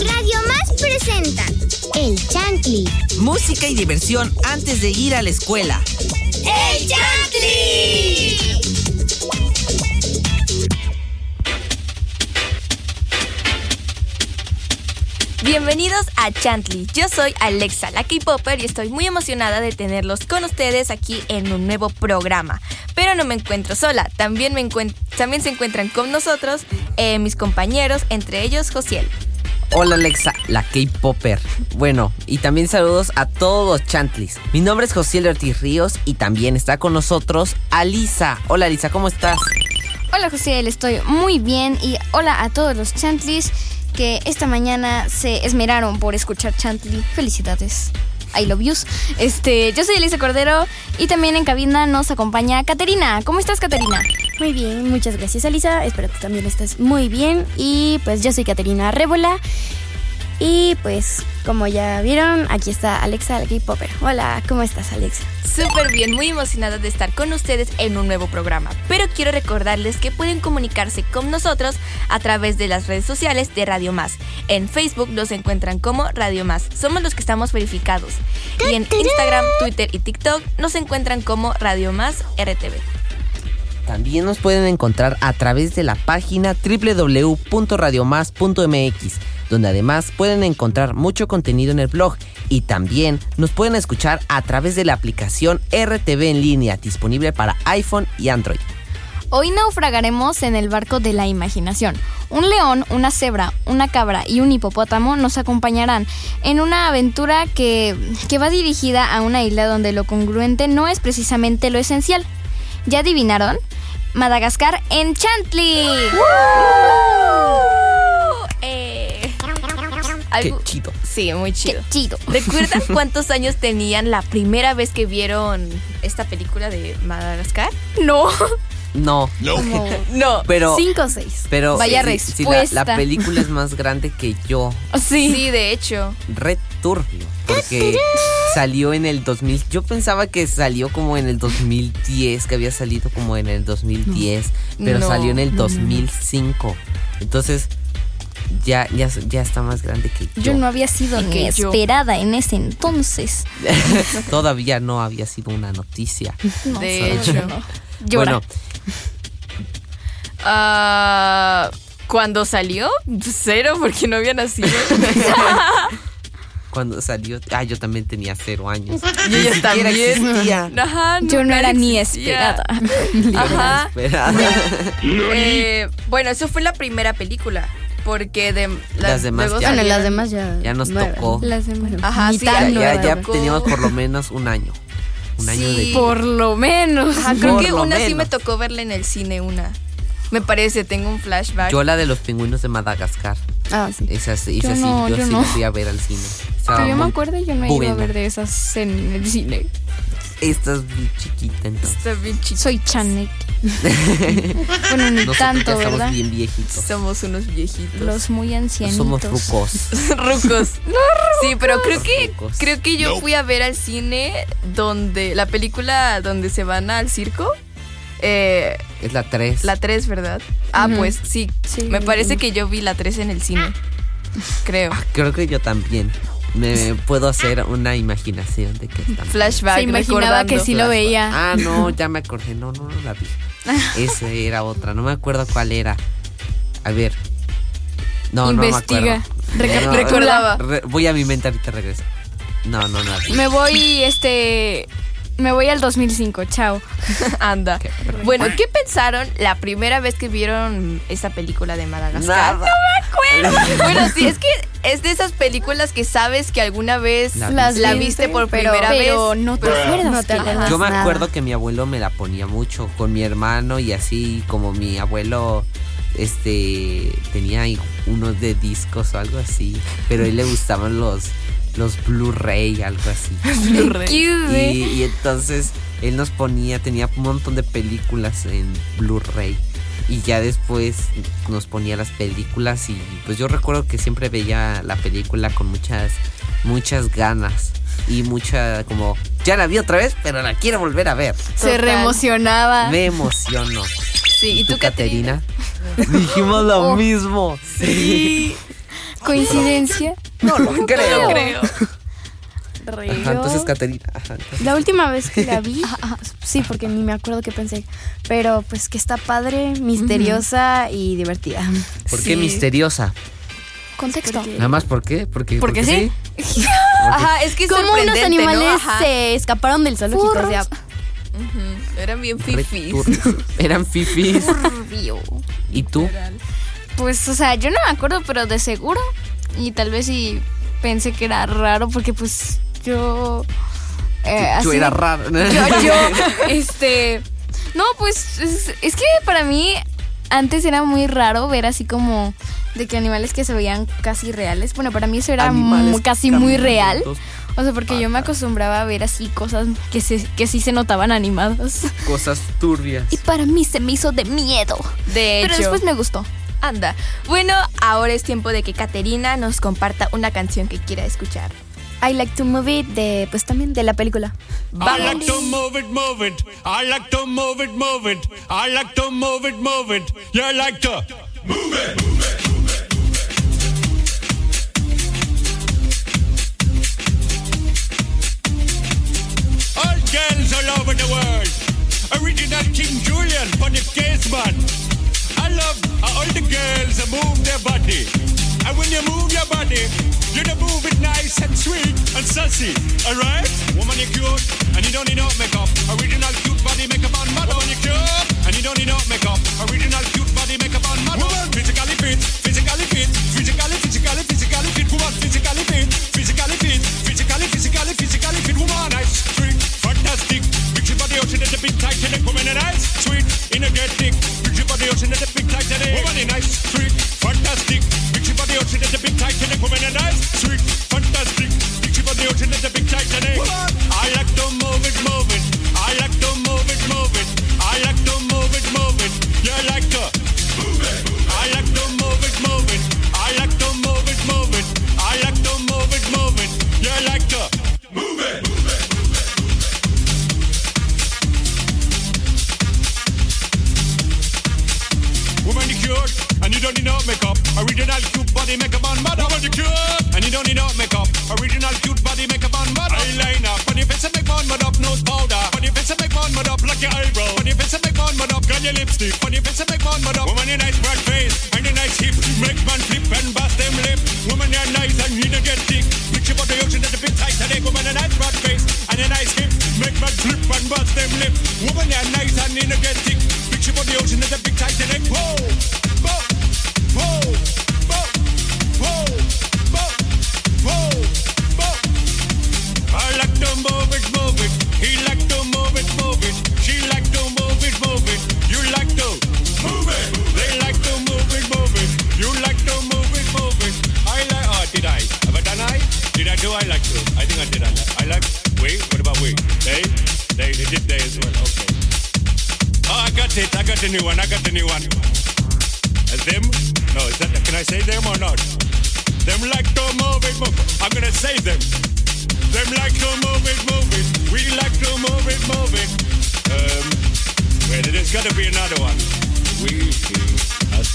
Radio Más presenta El Chantli. Música y diversión antes de ir a la escuela. ¡El Chantli! Bienvenidos a Chantley. Yo soy Alexa, la K-Popper, y estoy muy emocionada de tenerlos con ustedes aquí en un nuevo programa. Pero no me encuentro sola, también, me encuent- también se encuentran con nosotros eh, mis compañeros, entre ellos Josiel. Hola Alexa, la K-Popper. Bueno, y también saludos a todos los chantlis. Mi nombre es José Ortiz Ríos y también está con nosotros Alisa. Hola Alisa, ¿cómo estás? Hola José, estoy muy bien y hola a todos los Chantlis que esta mañana se esmeraron por escuchar Chantley. Felicidades. I love yous. Este, yo soy Elisa Cordero y también en cabina nos acompaña Caterina. ¿Cómo estás, Caterina? Muy bien, muchas gracias Alisa, espero que también estés muy bien y pues yo soy Caterina Rébola y pues como ya vieron, aquí está Alexa, la K-Popper. Hola, ¿cómo estás Alexa? Súper bien, muy emocionada de estar con ustedes en un nuevo programa. Pero quiero recordarles que pueden comunicarse con nosotros a través de las redes sociales de Radio Más. En Facebook nos encuentran como Radio Más. Somos los que estamos verificados. Y en Instagram, Twitter y TikTok nos encuentran como Radio Más RTV. También nos pueden encontrar a través de la página www.radiomás.mx, donde además pueden encontrar mucho contenido en el blog y también nos pueden escuchar a través de la aplicación RTV en línea disponible para iPhone y Android. Hoy naufragaremos en el barco de la imaginación. Un león, una cebra, una cabra y un hipopótamo nos acompañarán en una aventura que, que va dirigida a una isla donde lo congruente no es precisamente lo esencial. ¿Ya adivinaron? Madagascar en Chantley. Eh, Qué chido. Sí, muy Qué chido. chido. ¿Recuerdan cuántos años tenían la primera vez que vieron esta película de Madagascar? No. No, No. pero... cinco o seis. Pero Vaya sí, sí, la- la, película es más grande que yo. Sí. Sí, de hecho. Red turbio. Porque salió en el 2000. Yo pensaba que salió como en el 2010, que había salido como en el 2010, pero No, salió en el no, no, no. 2005. Entonces, ya, ya, ya está más grande que yo. Yo no había sido ni que yo. esperada en ese entonces. Todavía no había sido una noticia. de hecho. Llora. Bueno, Ah, ¿Cuándo salió? Cero, porque no había nacido. cuando salió. Ah, yo también tenía cero años. Yo Ni ya siquiera también. existía. Ajá, Yo no era ni esperada. Ajá. Espera. Eh, bueno, eso fue la primera película. Porque de Las demás ya- Bueno, las salieron- demás ya. Ya nos tocó. Las demás. Ajá, Ni sí, tan Ya, no ya, teníamos por lo menos un año. Un año Sí. de. Por lo menos. Ajá, creo Por que una sí me tocó verla en el cine, una. Me parece, tengo un flashback. Yo la de los pingüinos de Madagascar. Ah, sí. Esa, sí- esa Yo sí, no, yo, yo sí no. fui a ver al cine. Estaba Que yo me acuerdo, yo no iba buena. a ver de esas en el cine. Estás bien chiquita entonces. Está bien chiquito. Soy Chanek. bueno, ni Nosotros tanto, ¿verdad? bien viejitos. Somos unos viejitos. Los muy ancianitos. Somos rucos. rucos. Sí, pero creo que Rucos. creo que yo fui a ver al cine donde la película donde se van al circo. Eh, Es la 3. la 3, ¿verdad? Ah, pues sí. Sí. Me parece que yo vi la 3 en el cine. Creo. Creo que yo también. Me puedo hacer una imaginación de que está. Flashback. Se imaginaba que sí lo veía. Ah, no, ya me acordé. No, no, no la vi. Esa era otra. No me acuerdo cuál era. A ver. No, Investiga. no me acuerdo. recordaba. Re- voy a mi mente ahorita regreso. No, no, no la vi. Me voy, este. Me voy al 2005, chao. Anda. Qué Bueno, ¿qué pensaron la primera vez que vieron esta película de Madagascar? Nada. Bueno, sí, es que es de esas películas que sabes que alguna vez La las viste. la viste por pero- primera pero vez. no te Pero- acuerdas. No te acuerdas. Yo me nada. acuerdo que mi abuelo me la ponía mucho con mi hermano y así como mi abuelo este tenía ahí unos de discos o algo así, pero a él le gustaban los los Blu-ray, algo así. Blu-ray. Y, y entonces él nos ponía, tenía un montón de películas en Blu-ray. Y ya después nos ponía las películas y pues yo recuerdo que siempre veía la película con muchas, muchas ganas. Y mucha como, ya la vi otra vez, pero la quiero volver a ver. Se Total. reemocionaba. Me emociono. Sí, ¿Y ¿y tú? Caterina? Dijimos lo Oh. mismo. Sí. ¿Coincidencia? No lo creo. creo. Río. Ajá, entonces Caterina. Ajá, entonces- La última vez que la vi, sí, porque ni me acuerdo qué pensé, pero pues que está padre, misteriosa y divertida. ¿Por Sí. qué misteriosa? Contexto. Porque- Nada más por qué? Porque, Porque sí. Ajá, es que es Como unos animales ¿no? Se escaparon del zoológico, o sea, Ujú, Eran bien fifis. Eran fifis. Turbio. ¿Y tú? Pues, o sea, yo no me acuerdo, pero de seguro. Y tal vez sí pensé que era raro porque pues yo... eh, Yo así- era raro. Yo, yo, este... No, pues es, es que para mí antes era muy raro ver así como de que animales que se veían casi reales. Bueno, para mí eso era casi muy real. O sea, porque yo me acostumbraba a ver así cosas que, se, que sí se notaban animadas. Cosas turbias. Y para mí se me hizo de miedo. De hecho. Pero después me gustó. Anda. Bueno, ahora es tiempo de que Caterina nos comparta una canción que quiera escuchar. I like to move it de, pues también de la película. I like to move it, move it. I like to move it, move it. I like to move it, move it. You like to move it, move it, move it. All girls all over the world. Original King Julian for the case man. I love how all the girls uh, move their body. And when you move your body, you to move it nice and sweet and sassy. Alright? Woman, you cute and you don't need no makeup. Original cute body makeup on model. Woman, you cute and you don't need no makeup. Original cute body makeup on model. Woman, physically fit, physically fit, physically, physically, physically fit. Woman, physically fit, physically fit, physically, physically, physically fit. Woman, nice, sweet, fantastic. Picture body ocean at the big tight and woman, and nice, sweet, energetic. Imagine the big tight today. Woman in nice trick. Body makeup on model. Woman, you cute, and you don't need no makeup. Original cute body makeup on model. Eyeliner, on your face and make one mud up. Nose powder, your face and make one mud up. Like your eyebrow, your face and make one mud up. Gun your lipstick, your face and make one mud up. Woman, you nice broad face, and your nice hip. Make man flip and bust them lip. Woman, you're nice and you don't get thick. Picture about the ocean at the big Titanic. Woman, a nice broad face, and a nice hip. Make man flip and bust them lip. Woman, you're nice and you don't get thick. Picture about the ocean at the big Titanic. Whoa, whoa, it. The new one. I got the new one. Them? No, is that? Can I say them or not? Them like to move it, move. it. I'm gonna say them. Them like to move it, move it. We like to move it, move it. Um, wait, there's gotta be another one. We, us.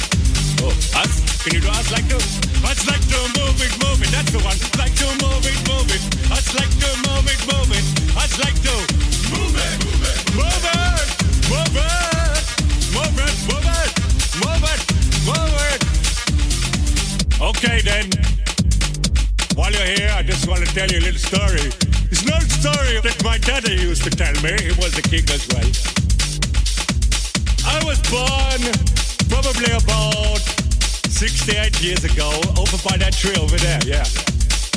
Oh, us? Can you do us like to? Us like to move it, move it. That's the one. Like to move it, move it. Us like to move it, move it. Us like to move it, move it, move it, move it, move Okay then. While you're here, I just want to tell you a little story. It's old story that my daddy used to tell me. He was a king as well. I was born probably about 68 years ago over by that tree over there, yeah.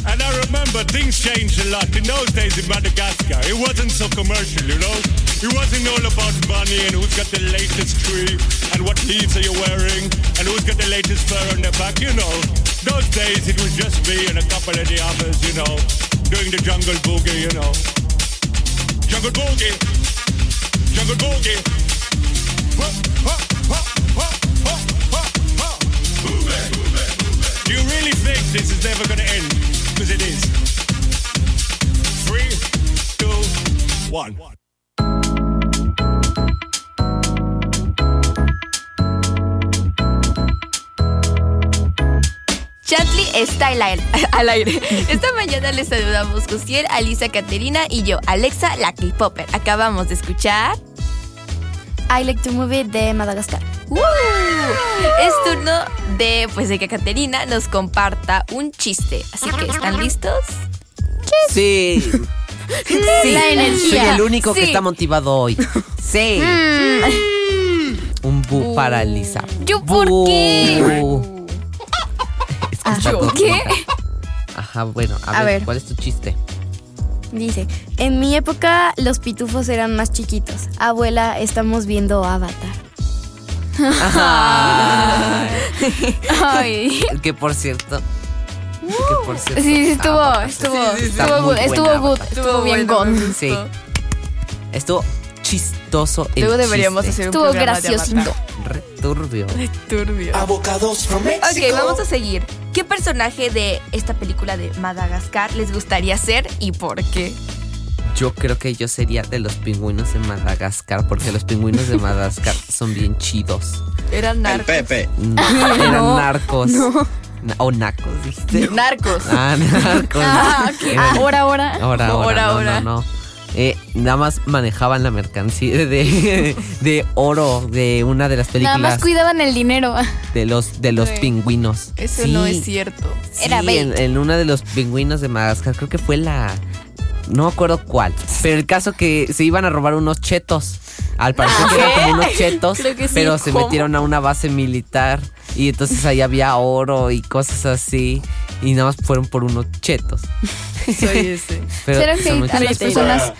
And I remember things changed a lot. In those days in Madagascar, it wasn't so commercial, you know? It wasn't all about money and who's got the latest tree and what leaves are you wearing and who's got the latest fur on their back, you know? Those days it was just me and a couple of the others, you know, doing the jungle boogie, you know. Jungle boogie, jungle boogie. Huh, huh. Do you really think this is never gonna end? Because it is. Three, two, one. Chantley está al aire. al aire. Esta mañana les saludamos Jusiel, Alisa, Caterina y yo, Alexa, la K-Popper. Acabamos de escuchar. I Like to Move It de Madagascar. ¡Uh! Es turno de, pues, de que Caterina nos comparta un chiste. Así que, ¿están listos? Sí. Sí. La energía. Soy el único que Sí. está motivado hoy. Sí. Un bu para Lisa. ¿Yo por qué? Bu. Escucha ¿Yo tu qué? Ajá, bueno, a, A ver, ver. ¿cuál es tu chiste? Dice, en mi época los pitufos eran más chiquitos. Abuela, estamos viendo Avatar. Ay. Que por cierto. Que por cierto. Sí, sí, estuvo, Avatar. estuvo, Sí, sí, sí. Está estuvo, good, estuvo good, bien bueno, good. Sí. Estuvo chistoso el Luego deberíamos chiste. hacer un Estuvo graciosito. Avatar. Re turbio. Turbio. Avocados from Mexico. Ok, vamos a seguir. ¿Qué personaje de esta película de Madagascar les gustaría ser y por qué? Yo creo que yo sería de los pingüinos de Madagascar, porque los pingüinos de Madagascar son bien chidos. Eran El narcos. Pepe. Mm, Eran narcos. Na- o nacos, dijiste. Narcos. Ah, narcos. Ah, ok. Eran- Ahora, ahora. Ahora, ahora, Ahora, no, ahora. no, no. Eh, nada más manejaban la mercancía de, de oro de una de las Nada más películas cuidaban el dinero. de los de los Sí. pingüinos. Eso Sí, no es cierto. sí, Era bait. en, en una de los pingüinos de Madagascar, creo que fue la no me acuerdo cuál, pero el caso que se iban a robar unos chetos. Al parecer que eran como unos chetos, Creo que sí. pero se ¿Cómo? metieron a una base militar y entonces ahí había oro y cosas así y nada más fueron por unos chetos. Soy ese. Pero son hate a las personas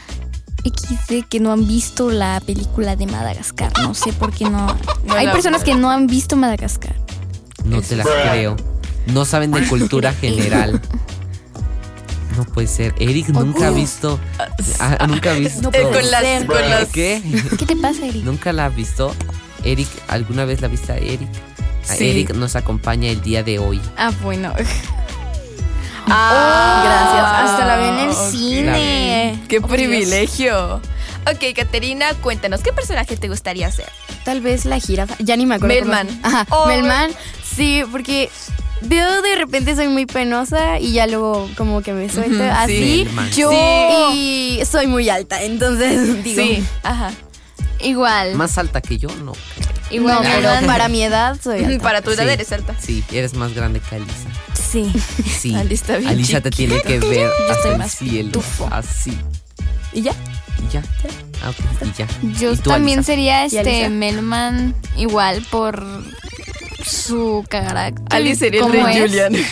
XD que no han visto la película de Madagascar. No sé por qué no. No Hay la- personas que no han visto Madagascar. No te la creo. No saben de cultura general. No puede ser. Eric nunca ha visto. ah, nunca ha visto. Eh, con las, con las ¿Qué? ¿Qué te pasa, Eric? ¿Nunca la ha visto? Eric, ¿alguna vez la viste a Eric? A Sí. Eric nos acompaña el día de hoy. Ah, bueno. Ah, Gracias. Hasta la vi en el cine. ¡Qué Oh, Dios. privilegio! Ok, Caterina, cuéntanos, ¿qué personaje te gustaría ser? Tal vez la jirafa. Ya ni me acuerdo. Melman. Ajá, Oh, Melman. Sí, porque veo de repente soy muy penosa y ya luego como que me suelto así. Melman. Yo. Y soy muy alta, entonces digo. Sí, ajá. Igual. Más alta que yo, no. igual. No, pero para mi edad soy alta. Para tu edad Sí. eres alta. Sí, eres más grande que Alisa. Sí. Sí. Alisa está bien Alisa te tiene que ver hasta estoy el más cielo. pitufo. Así. ¿Y ya? Y ya. Ah, ok, y ya. Yo ¿Y tú, también Alisa? sería ¿Y este? Melman igual por su carácter. Ali sería el ¿Cómo rey es? Julian.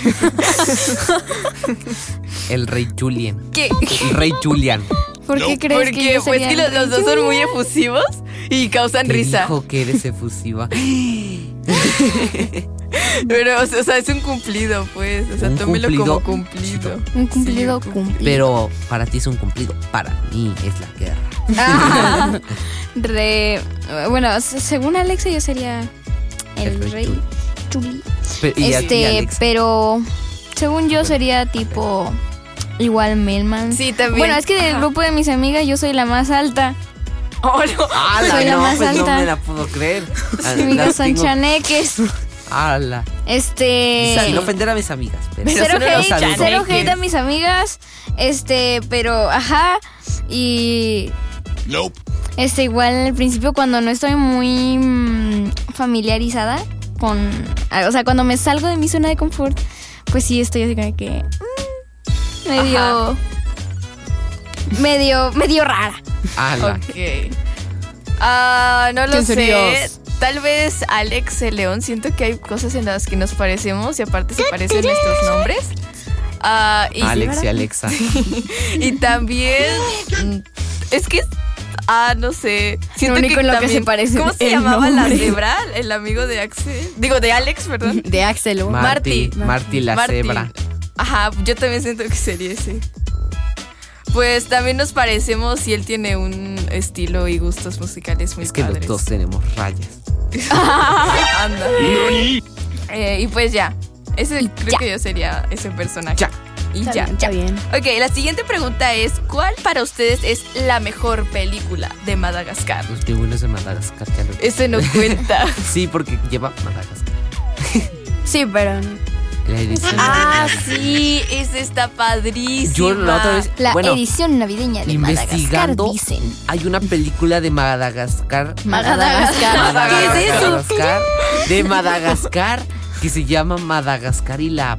El rey Julian. ¿Qué? El rey Julian. ¿Por qué crees Porque que yo pues sería que los, los dos son muy efusivos y causan risa. dijo que eres efusiva. Pero, o sea, es un cumplido, pues. O sea, Un tómelo como cumplido. un cumplido Sí, un cumplido? Pero para ti es un cumplido. Para mí es la guerra. Ah, re, bueno, se- según Alexa yo sería el, El rey rey Chuli. Pero- Este, pero según yo sería tipo igual Melman. Sí, también. Bueno, es que del Ajá. grupo de mis amigas yo soy la más alta. Oh, no. ¡Hala! soy la no, más pues no alta. me la puedo creer. Ah, Mis amigas son chaneques. ¡Hala! Este. Sin ofender a mis amigas. Pero, Cero hate, cero hate a mis amigas. Este, pero, ajá. Y Nope. Este, igual al principio cuando no estoy muy mm, familiarizada con... O sea, cuando me salgo de mi zona de confort, pues sí estoy así como que... mm, medio... Medio, medio rara. ¡Hala! Ok. Ah, no lo ¿Quién sé. Tal vez Alex el León. Siento que hay cosas en las que nos parecemos y aparte se parecen nuestros nombres. Ah, y, Alex y Alexa. y también. Es que. Ah, no sé. Siento único en lo que también- se parece ¿Cómo se llamaba la cebra? El amigo de Axel. Digo, de Alex, perdón. De Axel. Marty. Marty la Marty. cebra. Ajá, yo también siento que sería ese. Pues también nos parecemos y él tiene un estilo y gustos musicales muy Es que los dos tenemos rayas. Anda. Eh, y pues ya. Ese creo ya. que yo sería ese personaje. Ya. Y Está ya. bien, está bien. Ok, la siguiente pregunta es: ¿Cuál para ustedes es la mejor película de Madagascar? Los pingüinos de Madagascar. ya lo. Ese no cuenta. Sí, porque lleva Madagascar. Sí, pero no. La edición Ah, navideña. sí, ese está padrísimo. Yo la otra vez, La bueno, edición navideña de Madagascar, investigando, dicen. hay una película de Madagascar. Madagascar. ¿Qué es eso? Madagascar, De Madagascar, que se llama Madagascar y la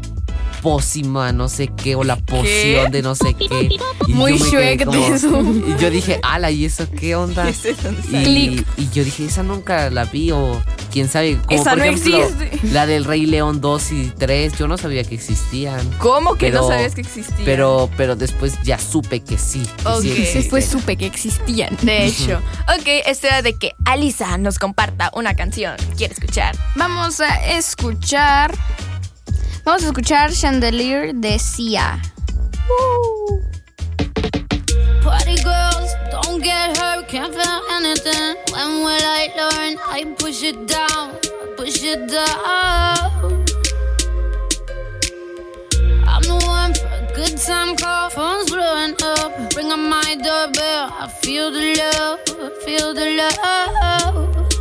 pócima, no sé qué, o la poción de no sé qué. Y Muy Shrek de eso. Y yo dije, ala, ¿y eso qué onda? Es Y, y yo dije, esa nunca la vi, o quién sabe. Como Esa por no ejemplo, existe. la del Rey León 2 y 3, yo no sabía que existían. ¿Cómo que no sabías que existía? Pero, pero después ya supe que sí. que. Después supe que existían. De hecho, ok, es hora de que Alisa nos comparta una canción. ¿Quiere escuchar? Vamos a escuchar. Vamos a escuchar Chandelier de Sia. Party girls, don't get hurt, can't feel anything. When will I learn? I push it down, push it down. I'm the one for a good time call, phone's blowing up. Ring on my doorbell, I feel the love, feel the love.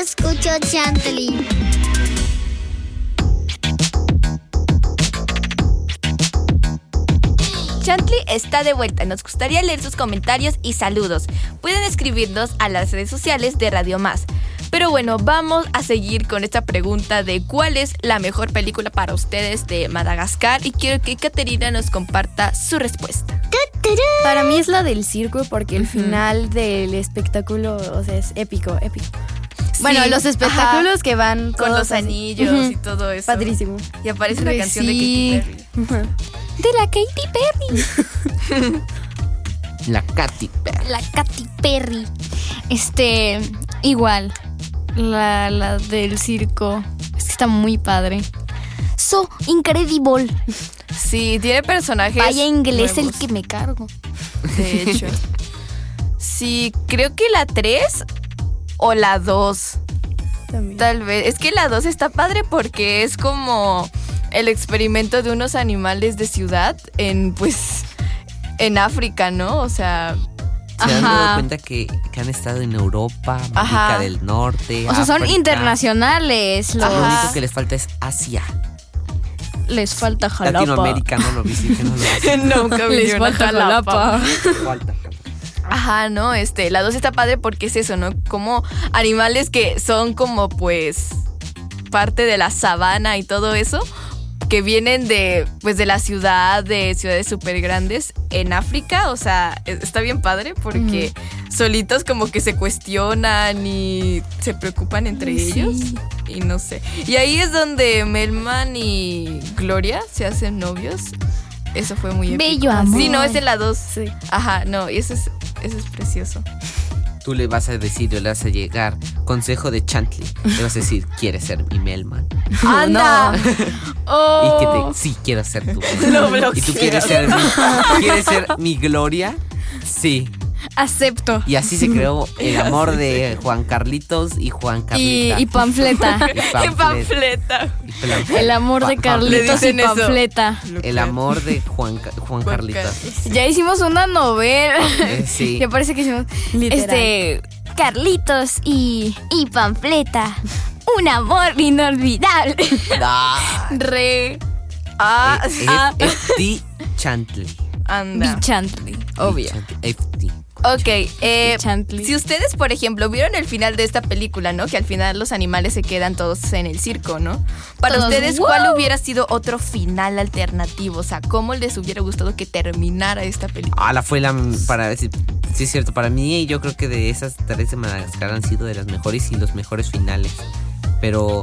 Escucho Chantley. Chantley está de vuelta. Nos gustaría leer sus comentarios y saludos. Pueden escribirnos a las redes sociales de Radio Más. Pero bueno, vamos a seguir con esta pregunta de cuál es la mejor película para ustedes de Madagascar y quiero que Caterina nos comparta su respuesta. Para mí es la del circo porque el final del espectáculo, o sea, es épico, épico. Bueno, los espectáculos que van Con los así. anillos y todo eso. Padrísimo. Y aparece la Re canción de. Katy Perry. De la Katy Perry. La Katy Perry. La Katy Perry. Este, igual. La, la del circo. Es que está muy padre. So incredible. Sí, tiene personajes. Vaya inglés el que me cargo. De hecho. sí, creo que la 3 o la 2. También. Tal vez. Es que la 2 está padre porque es como el experimento de unos animales de ciudad en, pues, en África, ¿no? O sea, Se han Ajá. dado cuenta que, que han estado en Europa, América Ajá. del Norte. O sea, son internacionales. Los, Lo único que les falta es Asia. Les falta jalapa. Latinoamérica no lo visiten, no lo visiten. nunca Les falta Jalapa. jalapa. Falta. Ajá, no, este, la 2 está padre porque es eso, ¿no? Como animales que son como pues parte de la sabana y todo eso, que vienen de pues de la ciudad, de ciudades súper grandes en África, o sea, e- está bien padre porque solitos como que se cuestionan y se preocupan entre Sí. ellos y no sé. Y ahí es donde Melman y Gloria se hacen novios. Eso fue muy épico. Bello amor. Sí, no, es en la 2. Sí. Ajá, no, y eso es, eso es precioso. Tú le vas a decir, o le vas a llegar, consejo de Chantley. Le vas a decir, ¿quieres ser mi Melman? ¡Anda! Y que te, sí, quiero ser tú. Lo ¿Y tú quieres ser mi, quieres ser mi Gloria? Sí. Acepto. Y así se creó el amor de Juan Carlitos y Juan Y, Carlita. y panfleta. Y ¡Qué Pamflet. panfleta! Y Pamflet. El amor de Carlitos y eso. panfleta. El amor de Juan, Juan Carlitos. Ya hicimos una novela. Eh, sí. Ya parece que hicimos. Literal. Este. Carlitos y. y panfleta. Un amor inolvidable. Ah, Re. Ah, eh, ah. FT Chantley. anda. Obvio. Chantley, FT. Ok, eh, Chantley. si ustedes, por ejemplo, vieron el final de esta película, ¿no? Que al final los animales se quedan todos en el circo, ¿no? Para Todos, ustedes, ¡wow! ¿cuál hubiera sido otro final alternativo? O sea, ¿cómo les hubiera gustado que terminara esta película? Ah, la fue la para decir, sí es cierto, para mí yo creo que de esas tres de Madagascar han sido de las mejores y los mejores finales. Pero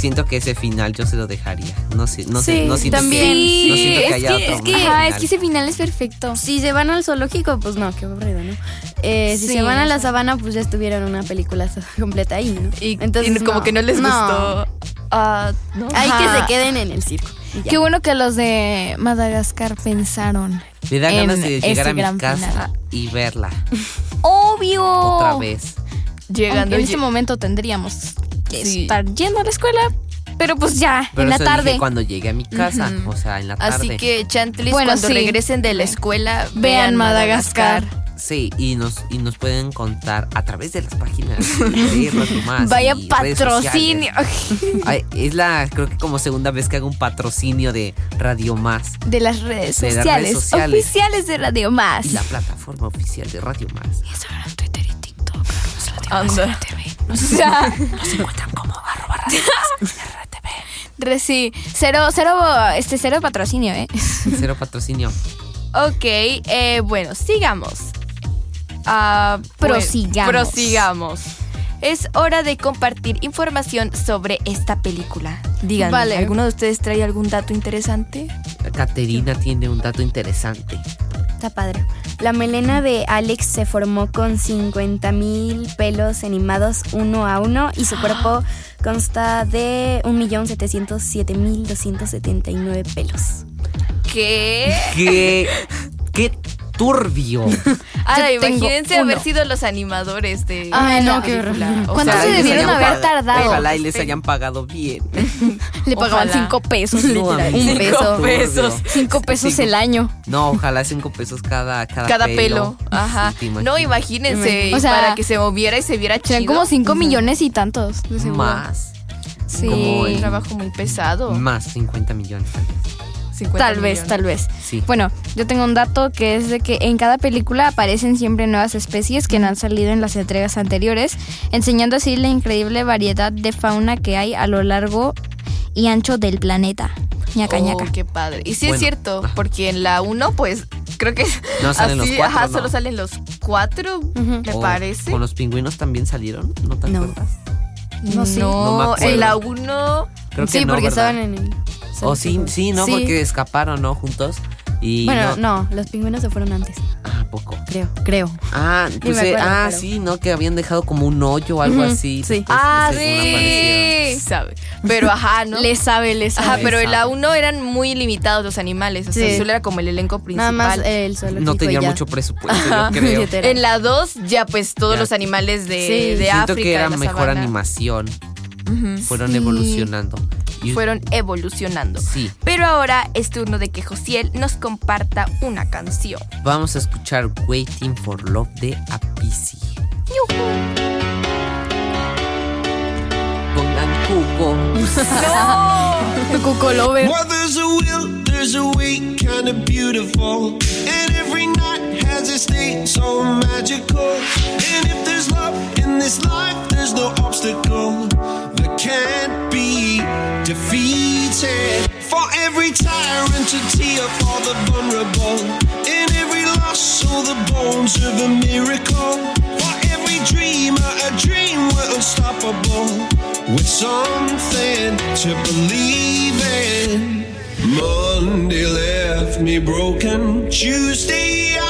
siento que ese final yo se lo dejaría. No sé, no sé, Sí, no siento también. que, no Sí, siento que es haya que, otro es que, final. ajá, es que ese final es perfecto. Si se van al zoológico, pues no, qué aburrido, ¿no? Eh, si Sí, se van a la sabana, pues ya estuvieron una película completa ahí, ¿no? Y, y como que no les gustó. Ah, ¿no? Hay que se queden en el circo. Qué bueno que los de Madagascar pensaron. Me da ganas de llegar a mi casa final. y verla Obvio. otra vez. Llegando en este lle- momento tendríamos que Sí. estar yendo a la escuela, pero pues ya, Pero en la eso dije tarde. cuando llegue a mi casa, o sea, en la tarde. Así que, Chantlis, Bueno, cuando sí. regresen de la escuela, Vean Madagascar. Sí, y nos, y nos pueden contar a través de las páginas de Radio Más Vaya y patrocinio. Ay, es la, creo que como segunda vez que hago un patrocinio de Radio Más de las redes De las sociales, redes sociales. oficiales de Radio Más. y la plataforma oficial de Radio Más. Instagram, Twitter y TikTok. Anda. O sea, Re- sí, cero, cero, este, cero patrocinio, ¿eh? Cero patrocinio. Ok, eh, bueno, sigamos. Ah, bueno, Prosigamos. prosigamos. Es hora de compartir información sobre esta película. Díganme, Vale. ¿alguno de ustedes trae algún dato interesante? Caterina tiene un dato interesante. Está padre. La melena de Alex se formó con 50 mil pelos animados uno a uno y su cuerpo consta de 1.707.279 pelos. ¿Qué? ¡Qué, qué turbio! Ahora, imagínense uno. haber sido los animadores de Ay, no, qué horror. ¿Cuánto sea, se debieron haber tardado? Ojalá y les hayan pagado bien. Le pagaban Ojalá. cinco pesos. No, literal. un qué peso. pesos. Cinco pesos Cinco- el año. No, ojalá cinco pesos cada, cada, Cada pelo. Ajá. no, imagínense. O sea, para que se moviera y se viera chido. Serán como cinco millones y tantos. de. Más. Sí. como el- trabajo muy pesado. Más 50 millones. tal vez. 50 Tal vez, tal vez. Sí. Bueno, yo tengo un dato que es de que en cada película aparecen siempre nuevas especies que no han salido en las entregas anteriores, enseñando así la increíble variedad de fauna que hay a lo largo y ancho del planeta. ñaca, Oh, ñaca. qué padre. Y sí Bueno. es cierto, porque en la 1, pues creo que No salen los cuatro, ajá, ¿no? solo salen los cuatro, me O parece. ¿Con los pingüinos también salieron? ¿No te No. acuerdas? No sé. No me No, acuerdo. en la 1 Creo sí, que no, porque ¿verdad? estaban en el. Oh, sí, sí, no, Sí. porque escaparon, ¿no? Juntos. Y Bueno, no. no, los pingüinos se fueron antes. Ah, poco. Creo, creo. Ah, pues, eh, acuerdo, ah, pero- sí, ¿no? Que habían dejado como un hoyo o algo así. sí. después, Ah, sí, sabe. Pero ajá, ¿no? Le sabe, le sabe. Ajá, pero en la sabe. 1 eran muy limitados los animales, o sea, Sí. solo era como el elenco Nada principal. más el No tenía mucho presupuesto, Ajá. yo creo. En la 2 ya pues todos Ya. los animales de, Sí. de Siento África, que era mejor sabana, animación. Ujú, Fueron sí, evolucionando. Y- Fueron evolucionando. Sí. Pero ahora es turno de que Josiel nos comparta una canción. Vamos a escuchar Waiting for Love de Apisi. Pongan cuco. Tu cuco lover. Well, there's a will, there's a way, kinda beautiful. Day so magical. And if there's love in this life, there's no obstacle that can't be defeated. For every tyrant to tear for the vulnerable. In every loss, all the bones of a miracle. For every dreamer, a dream we're unstoppable. With something to believe in. Monday left me broken. Tuesday I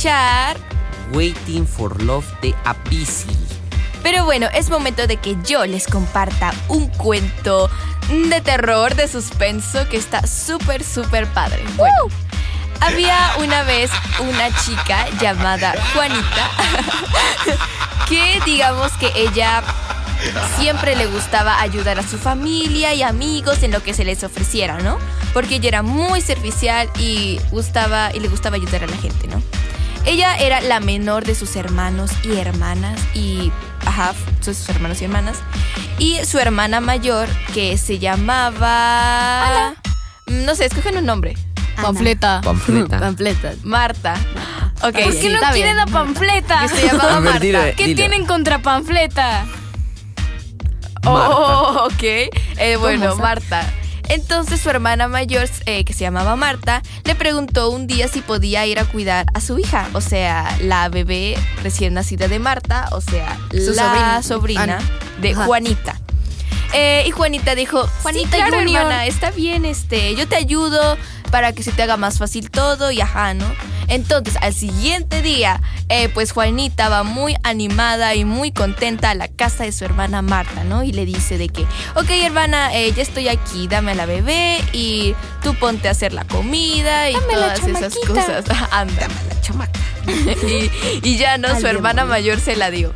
Escuchar. Waiting for Love de Avicii. Pero bueno, es momento de que yo les comparta un cuento de terror, de suspenso, que está súper, súper padre. Bueno, había una vez una chica llamada Juanita, que digamos que ella siempre le gustaba ayudar a su familia y amigos en lo que se les ofreciera, ¿no? Porque ella era muy servicial y gustaba y le gustaba ayudar a la gente, ¿no? Ella era la menor de sus hermanos y hermanas y ajá, sus hermanos y hermanas y su hermana mayor que se llamaba no sé, escogen un nombre. Panfleta. Panfleta. Panfletas. Marta. Ok, ¿Por qué sí, no quieren bien. la panfleta? Que se llamaba A ver, Marta. dile. ¿Qué tienen contra panfleta? Oh, ok. Eh, bueno? Marta. Entonces su hermana mayor, eh, que se llamaba Marta, le preguntó un día si podía ir a cuidar a su hija, o sea, la bebé recién nacida de Marta, o sea, Su la sobrina. sobrina Ah, de Ajá. Juanita. Eh, y Juanita dijo, Juanita, claro, Junior, hermana. está bien, este, yo te ayudo para que se te haga más fácil todo y ajá, ¿no? Entonces, al siguiente día, eh, pues Juanita va muy animada y muy contenta a la casa de su hermana Marta, ¿no? Y le dice de que, ok, hermana, eh, ya estoy aquí, dame a la bebé y tú ponte a hacer la comida y Dame todas esas cosas. Anda, la chamaca. y, y ya, ¿no? Su hermana mayor se la dio.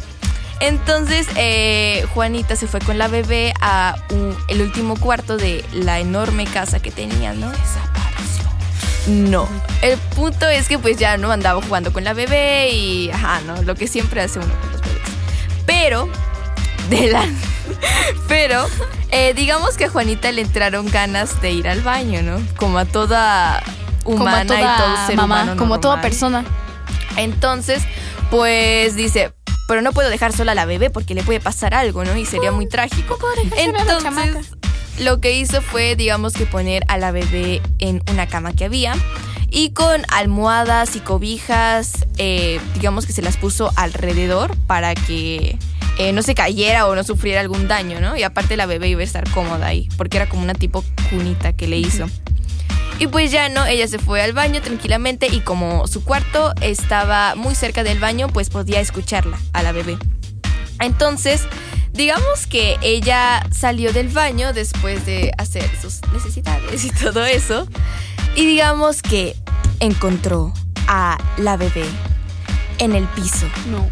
Entonces, eh, Juanita se fue con la bebé a un- el último cuarto de la enorme casa que tenía, ¿no? No. El punto es que pues ya no andaba jugando con la bebé y, ajá, ¿no? Lo que siempre hace uno con los bebés. Pero, de la... Pero, eh, digamos que a Juanita le entraron ganas de ir al baño, ¿no? Como a toda humana como toda y todo ser mamá, humano como toda persona. Entonces, pues dice, pero no puedo dejar sola a la bebé porque le puede pasar algo, ¿no? Y sería muy trágico. Entonces, lo que hizo fue, digamos que poner a la bebé en una cama que había y con almohadas y cobijas, eh, digamos que se las puso alrededor para que eh, no se cayera o no sufriera algún daño, ¿no? Y aparte la bebé iba a estar cómoda ahí, porque era como una tipo cunita que le hizo. Y pues ya no, ella se fue al baño tranquilamente y como su cuarto estaba muy cerca del baño, pues podía escucharla a la bebé. Entonces, digamos que ella salió del baño después de hacer sus necesidades y todo eso. Y digamos que encontró a la bebé en el piso. No.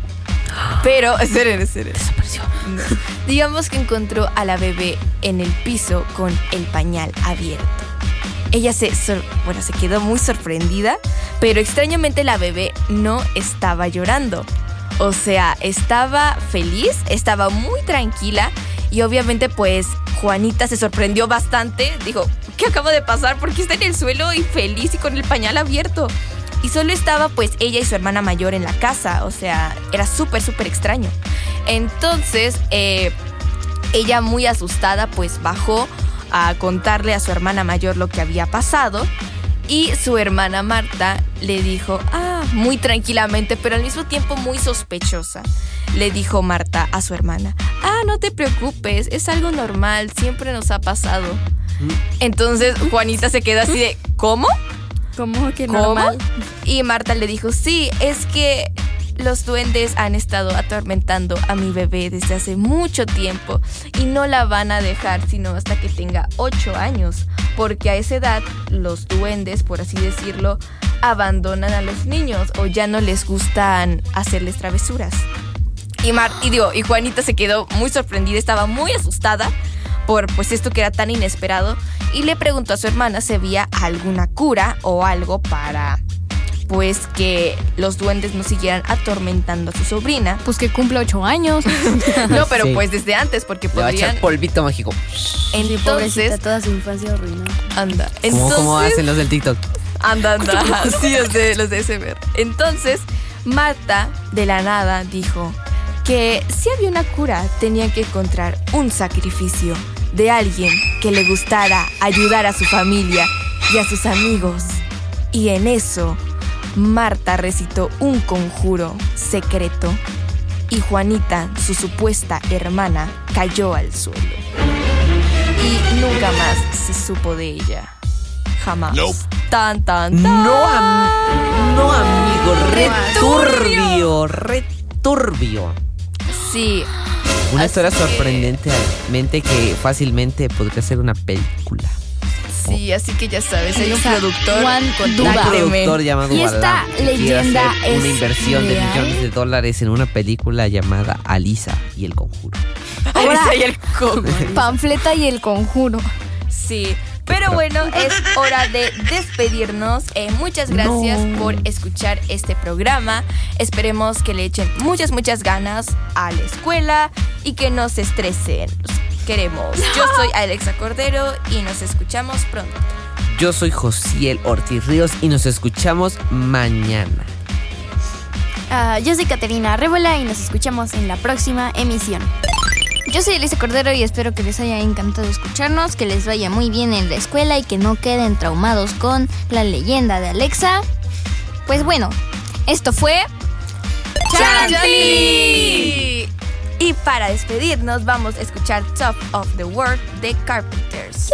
Pero, esperen, esperen. Desapareció. Digamos que encontró a la bebé en el piso con el pañal abierto. Ella se, bueno, se quedó muy sorprendida, pero extrañamente la bebé no estaba llorando. O sea, estaba feliz, estaba muy tranquila y obviamente pues Juanita se sorprendió bastante. Dijo, ¿qué acaba de pasar? ¿Por qué está en el suelo y feliz y con el pañal abierto? Y solo estaba pues ella y su hermana mayor en la casa. O sea, era súper, súper extraño. Entonces, eh, ella muy asustada pues bajó a contarle a su hermana mayor lo que había pasado. Y su hermana Marta le dijo, ah, muy tranquilamente, pero al mismo tiempo muy sospechosa. Le dijo Marta a su hermana, ah, no te preocupes, es algo normal, siempre nos ha pasado. Entonces Juanita se queda así de, ¿cómo? ¿Cómo que ¿Cómo? normal? Y Marta le dijo, sí, es que los duendes han estado atormentando a mi bebé desde hace mucho tiempo y no la van a dejar sino hasta que tenga 8 años, porque a esa edad los duendes, por así decirlo, abandonan a los niños o ya no les gustan hacerles travesuras. Y, Mar y y Juanita se quedó muy sorprendida, estaba muy asustada por pues esto que era tan inesperado y le preguntó a su hermana si había alguna cura o algo para pues que los duendes no siguieran atormentando a su sobrina. Pues que cumple ocho años. No, pero Sí. pues desde antes porque Le va a echar podrían polvito mágico. Sí, pobrecita, entonces toda su infancia arruinó. anda. Como, Entonces como hacen los del TikTok. Anda, anda. Sí, los de, los de SMR. Entonces, Marta, de la nada, dijo que si había una cura, tenía que encontrar un sacrificio de alguien que le gustara ayudar a su familia y a sus amigos. Y en eso, Marta recitó un conjuro secreto y Juanita, su supuesta hermana, cayó al suelo. Y nunca más se supo de ella. Jamás. Nope. Tan, tan, tan. No, am- no, amigo. returbio, returbio. Sí. Una Así historia sorprendentemente que fácilmente podría ser una película. Sí, así que ya sabes, hay un Esa productor. Juan Un productor llamado Y esta leyenda hacer una es inversión de real. millones de dólares en una película llamada Alisa y el conjuro. Alisa y el coco. Panfleta y el conjuro. Sí. Pero bueno, es hora de despedirnos. Eh, muchas gracias por escuchar este programa. Esperemos que le echen muchas, muchas ganas a la escuela y que no se estresen. Queremos. Yo soy Alexa Cordero y nos escuchamos pronto. Yo soy Josiel Ortiz Ríos y nos escuchamos mañana. Ah, yo soy Caterina Rébola y nos escuchamos en la próxima emisión. Yo soy Elisa Cordero y espero que les haya encantado escucharnos, que les vaya muy bien en la escuela y que no queden traumados con la leyenda de Alexa. Pues bueno, esto fue ¡Chantilly! Y para despedirnos vamos a escuchar Top of the World de Carpenters.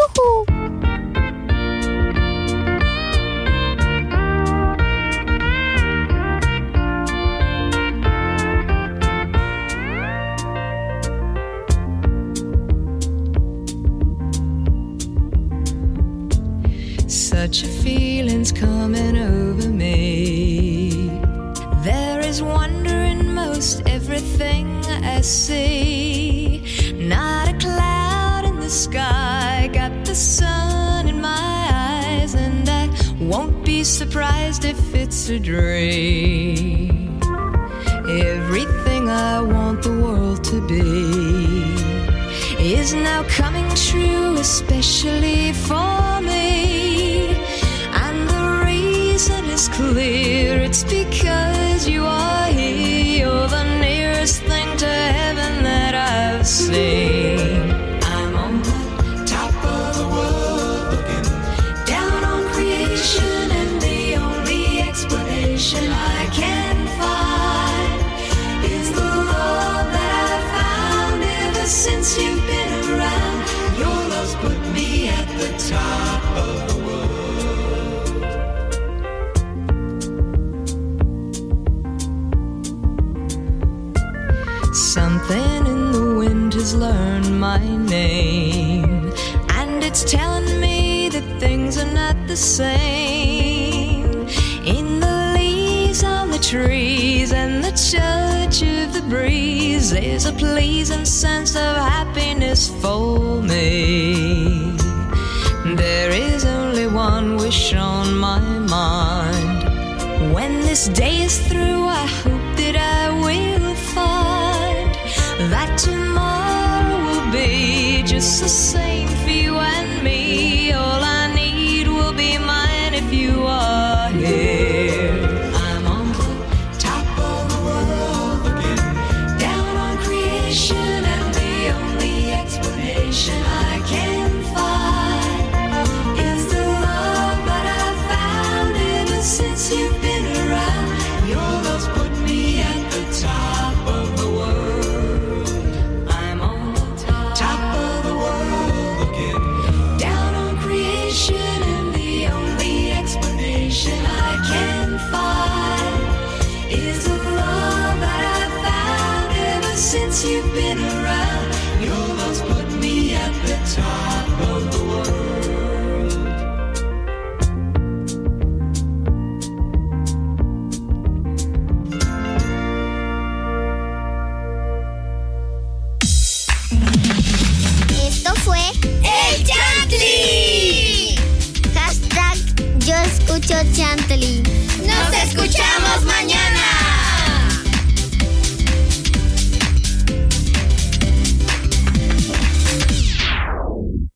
Such a feeling's coming over me. In most everything I see. Not a cloud in the sky, got the sun in my eyes, and I won't be surprised if it's a dream. Everything I want the world to be is now coming true, especially for me. And the reason is clear it's because you are same. In the leaves on the trees and the touch of the breeze, there's a pleasing sense of happiness for me. There is only one wish on my mind. When this day is through, I hope that I will find that tomorrow will be just the same